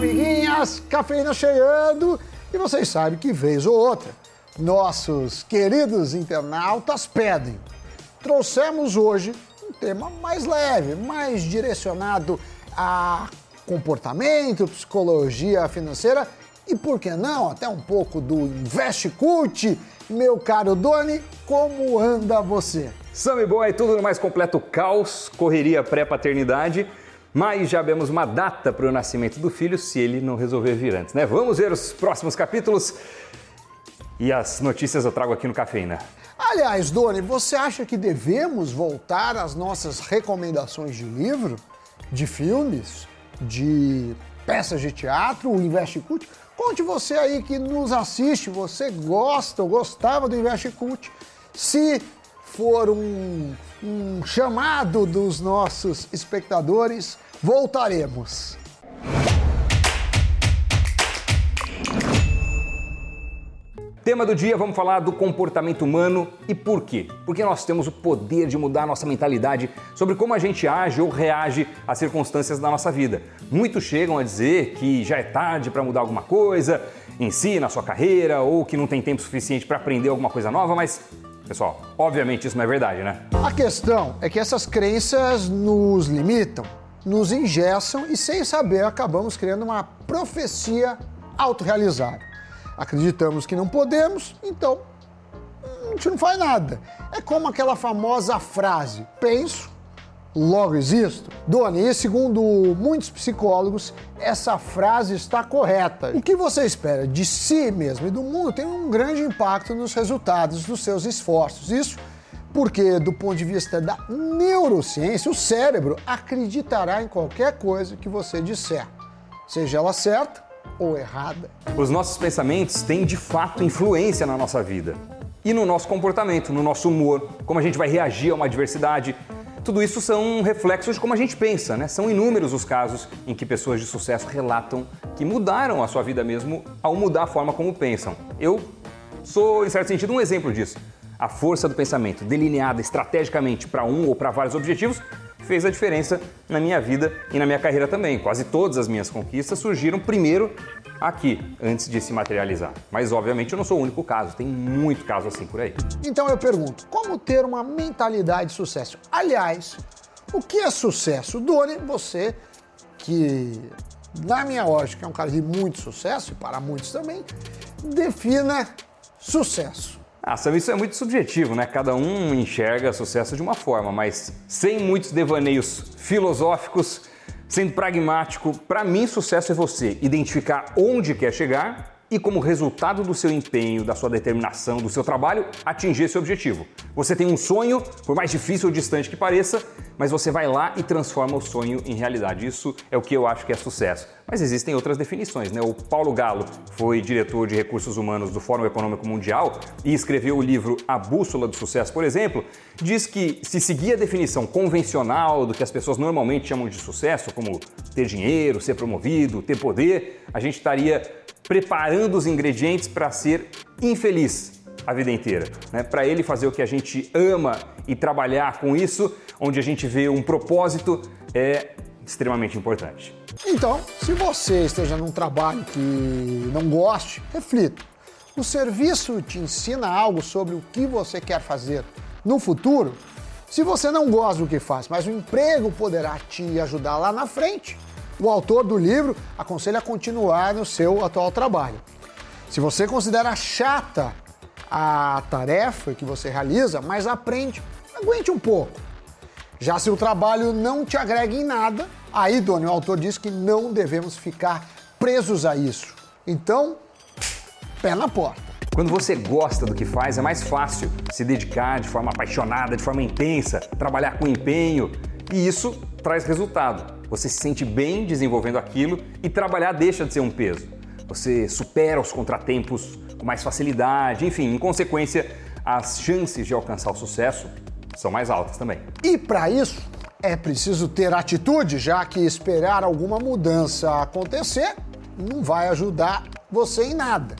amiguinhas, cafeína chegando e vocês sabem que vez ou outra nossos queridos internautas pedem. Trouxemos hoje um tema mais leve, mais direcionado a comportamento, psicologia financeira e por que não até um pouco do Invest Cult. Meu caro Doni, como anda você? Sammy Boy, tudo no mais completo caos, correria pré-paternidade mas já vemos uma data para o nascimento do filho se ele não resolver vir antes, né? Vamos ver os próximos capítulos e as notícias eu trago aqui no Cafeína. Aliás, Doni, você acha que devemos voltar às nossas recomendações de livro, de filmes, de peças de teatro, o Invest Cult? Conte você aí que nos assiste, você gosta ou gostava do Invest Cult, se for um, um chamado dos nossos espectadores, voltaremos. Tema do dia, vamos falar do comportamento humano e por quê? Porque nós temos o poder de mudar nossa mentalidade sobre como a gente age ou reage às circunstâncias da nossa vida. Muitos chegam a dizer que já é tarde para mudar alguma coisa em si, na sua carreira, ou que não tem tempo suficiente para aprender alguma coisa nova, mas Pessoal, obviamente isso não é verdade, né? A questão é que essas crenças nos limitam, nos ingessam e, sem saber, acabamos criando uma profecia autorrealizada. Acreditamos que não podemos, então a gente não faz nada. É como aquela famosa frase: penso, logo existo? Doni, e segundo muitos psicólogos, essa frase está correta. O que você espera de si mesmo e do mundo tem um grande impacto nos resultados dos seus esforços. Isso porque, do ponto de vista da neurociência, o cérebro acreditará em qualquer coisa que você disser, seja ela certa ou errada. Os nossos pensamentos têm de fato influência na nossa vida e no nosso comportamento, no nosso humor, como a gente vai reagir a uma adversidade tudo isso são reflexos de como a gente pensa, né? São inúmeros os casos em que pessoas de sucesso relatam que mudaram a sua vida mesmo ao mudar a forma como pensam. Eu sou, em certo sentido, um exemplo disso. A força do pensamento, delineada estrategicamente para um ou para vários objetivos, fez a diferença na minha vida e na minha carreira também. Quase todas as minhas conquistas surgiram primeiro aqui, antes de se materializar. Mas, obviamente, eu não sou o único caso, tem muito caso assim por aí. Então eu pergunto: como ter uma mentalidade de sucesso? Aliás, o que é sucesso? Doni, você que, na minha lógica, é um cara de muito sucesso, e para muitos também, defina sucesso. Ah, sabe, isso é muito subjetivo, né? Cada um enxerga sucesso de uma forma, mas sem muitos devaneios filosóficos, Sendo pragmático, para mim sucesso é você identificar onde quer chegar e, como resultado do seu empenho, da sua determinação, do seu trabalho, atingir esse objetivo. Você tem um sonho, por mais difícil ou distante que pareça, mas você vai lá e transforma o sonho em realidade. Isso é o que eu acho que é sucesso. Mas existem outras definições, né? O Paulo Galo foi diretor de recursos humanos do Fórum Econômico Mundial e escreveu o livro A Bússola do Sucesso, por exemplo, diz que se seguir a definição convencional do que as pessoas normalmente chamam de sucesso, como ter dinheiro, ser promovido, ter poder, a gente estaria preparando os ingredientes para ser infeliz a vida inteira. Né? Para ele fazer o que a gente ama e trabalhar com isso, onde a gente vê um propósito, é extremamente importante. Então, se você esteja num trabalho que não goste, reflita. O serviço te ensina algo sobre o que você quer fazer no futuro? Se você não gosta do que faz, mas o emprego poderá te ajudar lá na frente, o autor do livro aconselha a continuar no seu atual trabalho. Se você considera chata a tarefa que você realiza, mas aprende, aguente um pouco. Já se o trabalho não te agrega em nada, aí, Doni, o autor diz que não devemos ficar presos a isso. Então, pé na porta. Quando você gosta do que faz, é mais fácil se dedicar de forma apaixonada, de forma intensa, trabalhar com empenho, e isso traz resultado. Você se sente bem desenvolvendo aquilo e trabalhar deixa de ser um peso. Você supera os contratempos com mais facilidade, enfim, em consequência, as chances de alcançar o sucesso são mais altas também. E para isso é preciso ter atitude, já que esperar alguma mudança acontecer não vai ajudar você em nada.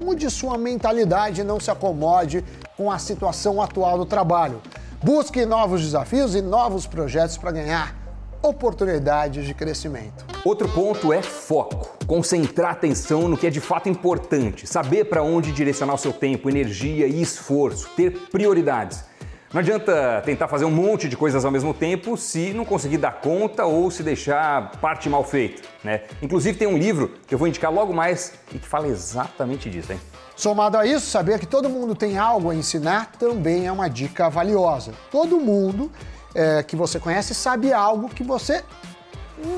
Mude sua mentalidade e não se acomode com a situação atual do trabalho. Busque novos desafios e novos projetos para ganhar oportunidades de crescimento. Outro ponto é foco. Concentrar atenção no que é de fato importante, saber para onde direcionar o seu tempo, energia e esforço, ter prioridades. Não adianta tentar fazer um monte de coisas ao mesmo tempo se não conseguir dar conta ou se deixar parte mal feita. Né? Inclusive tem um livro que eu vou indicar logo mais e que fala exatamente disso, hein? Somado a isso, saber que todo mundo tem algo a ensinar também é uma dica valiosa. Todo mundo é, que você conhece sabe algo que você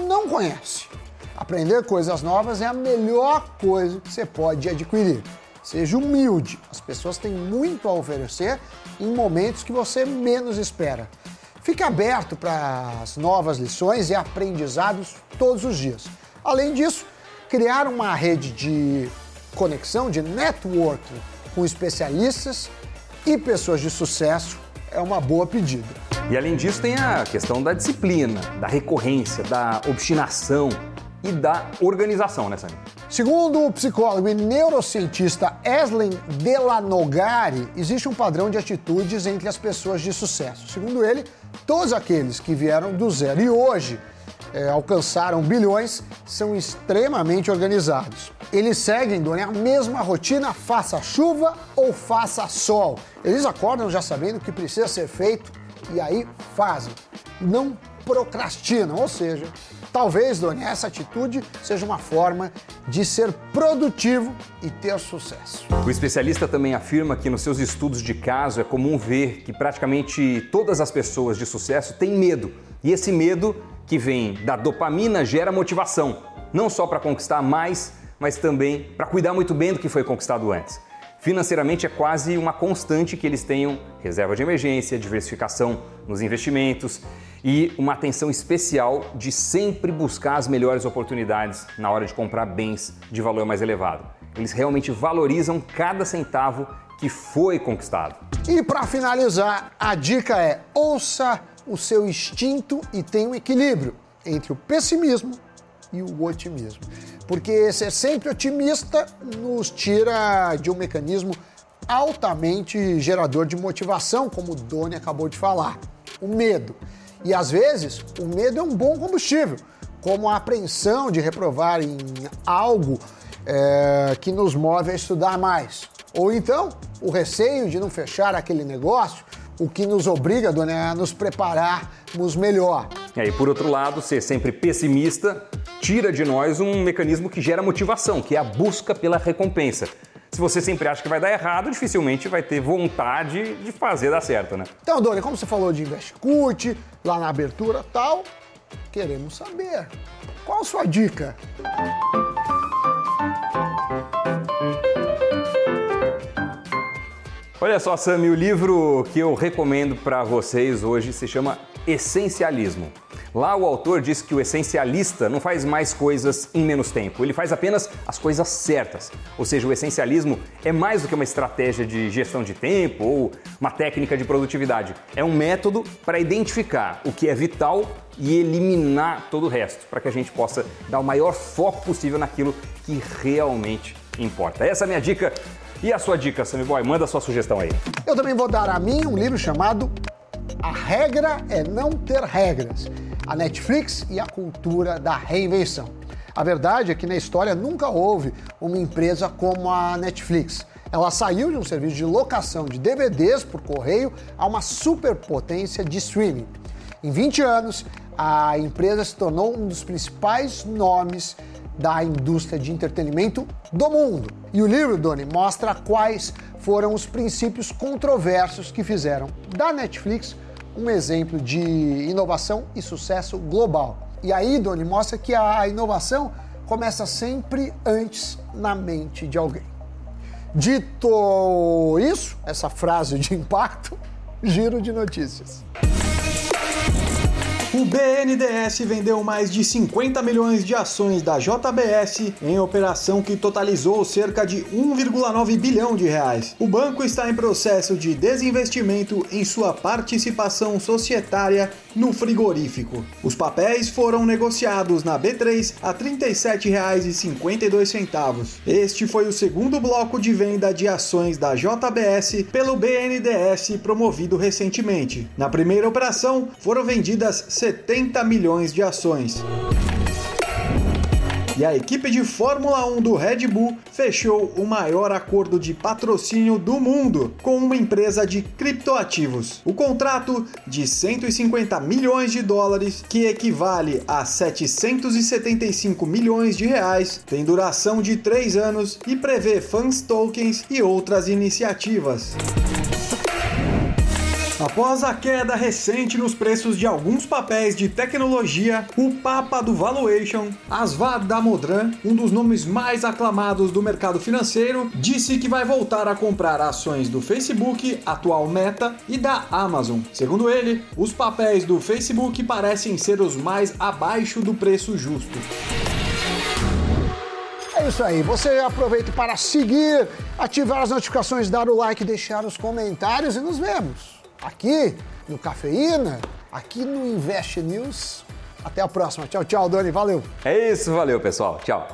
não conhece. Aprender coisas novas é a melhor coisa que você pode adquirir. Seja humilde, as pessoas têm muito a oferecer em momentos que você menos espera. Fique aberto para as novas lições e aprendizados todos os dias. Além disso, criar uma rede de conexão, de networking com especialistas e pessoas de sucesso é uma boa pedida. E além disso, tem a questão da disciplina, da recorrência, da obstinação e da organização, né, Sami? Segundo o psicólogo e neurocientista Eslen Delanogari, existe um padrão de atitudes entre as pessoas de sucesso. Segundo ele, todos aqueles que vieram do zero e hoje é, alcançaram bilhões são extremamente organizados. Eles seguem, Doni, a mesma rotina, faça chuva ou faça sol. Eles acordam já sabendo o que precisa ser feito e aí fazem. Não procrastinam, ou seja, talvez, Doni, essa atitude seja uma forma de ser produtivo e ter sucesso. O especialista também afirma que nos seus estudos de caso é comum ver que praticamente todas as pessoas de sucesso têm medo. E esse medo que vem da dopamina gera motivação, não só para conquistar mais, mas também para cuidar muito bem do que foi conquistado antes. Financeiramente é quase uma constante que eles tenham reserva de emergência, diversificação nos investimentos e uma atenção especial de sempre buscar as melhores oportunidades na hora de comprar bens de valor mais elevado. Eles realmente valorizam cada centavo que foi conquistado. E para finalizar, a dica é: ouça o seu instinto e tenha um equilíbrio entre o pessimismo e o otimismo. Porque ser sempre otimista nos tira de um mecanismo altamente gerador de motivação, como o Doni acabou de falar, o medo. E às vezes, o medo é um bom combustível, como a apreensão de reprovar em algo é, que nos move a estudar mais. Ou então, o receio de não fechar aquele negócio, o que nos obriga né, a nos prepararmos melhor. E aí, por outro lado, ser sempre pessimista tira de nós um mecanismo que gera motivação, que é a busca pela recompensa. Se você sempre acha que vai dar errado, dificilmente vai ter vontade de fazer dar certo, né? Então, Doni, como você falou de Investcut, lá na abertura tal, queremos saber. Qual a sua dica? Olha só, Sami, o livro que eu recomendo para vocês hoje se chama Essencialismo. Lá o autor diz que o essencialista não faz mais coisas em menos tempo, ele faz apenas as coisas certas. Ou seja, o essencialismo é mais do que uma estratégia de gestão de tempo ou uma técnica de produtividade. É um método para identificar o que é vital e eliminar todo o resto, para que a gente possa dar o maior foco possível naquilo que realmente importa. Essa é a minha dica e a sua dica, Sammy Boy? Manda a sua sugestão aí. Eu também vou dar a mim um livro chamado A Regra é Não Ter Regras. A Netflix e a Cultura da Reinvenção. A verdade é que na história nunca houve uma empresa como a Netflix. Ela saiu de um serviço de locação de DVDs por correio a uma superpotência de streaming. Em 20 anos, a empresa se tornou um dos principais nomes da indústria de entretenimento do mundo. E o livro, Doni, mostra quais foram os princípios controversos que fizeram da Netflix um exemplo de inovação e sucesso global. E aí, Doni, mostra que a inovação começa sempre antes na mente de alguém. Dito isso, essa frase de impacto, giro de notícias. O BNDES vendeu mais de 50 milhões de ações da JBS em operação que totalizou cerca de 1,9 bilhão de reais. O banco está em processo de desinvestimento em sua participação societária no frigorífico. Os papéis foram negociados na B3 a R$ 37,52. Este foi o segundo bloco de venda de ações da JBS pelo BNDES promovido recentemente. Na primeira operação, foram vendidas 70 milhões de ações. E a equipe de Fórmula 1 do Red Bull fechou o maior acordo de patrocínio do mundo com uma empresa de criptoativos. O contrato de 150 milhões de dólares, que equivale a 775 milhões de reais, tem duração de 3 anos e prevê fans tokens e outras iniciativas. Após a queda recente nos preços de alguns papéis de tecnologia, o Papa do Valuation, Asvad Damodran, um dos nomes mais aclamados do mercado financeiro, disse que vai voltar a comprar ações do Facebook, atual Meta, e da Amazon. Segundo ele, os papéis do Facebook parecem ser os mais abaixo do preço justo. É isso aí. Você aproveita para seguir, ativar as notificações, dar o like, deixar os comentários e nos vemos aqui no Cafeína, aqui no Invest News. Até a próxima. Tchau, tchau, Dani. Valeu. É isso, valeu, pessoal. Tchau.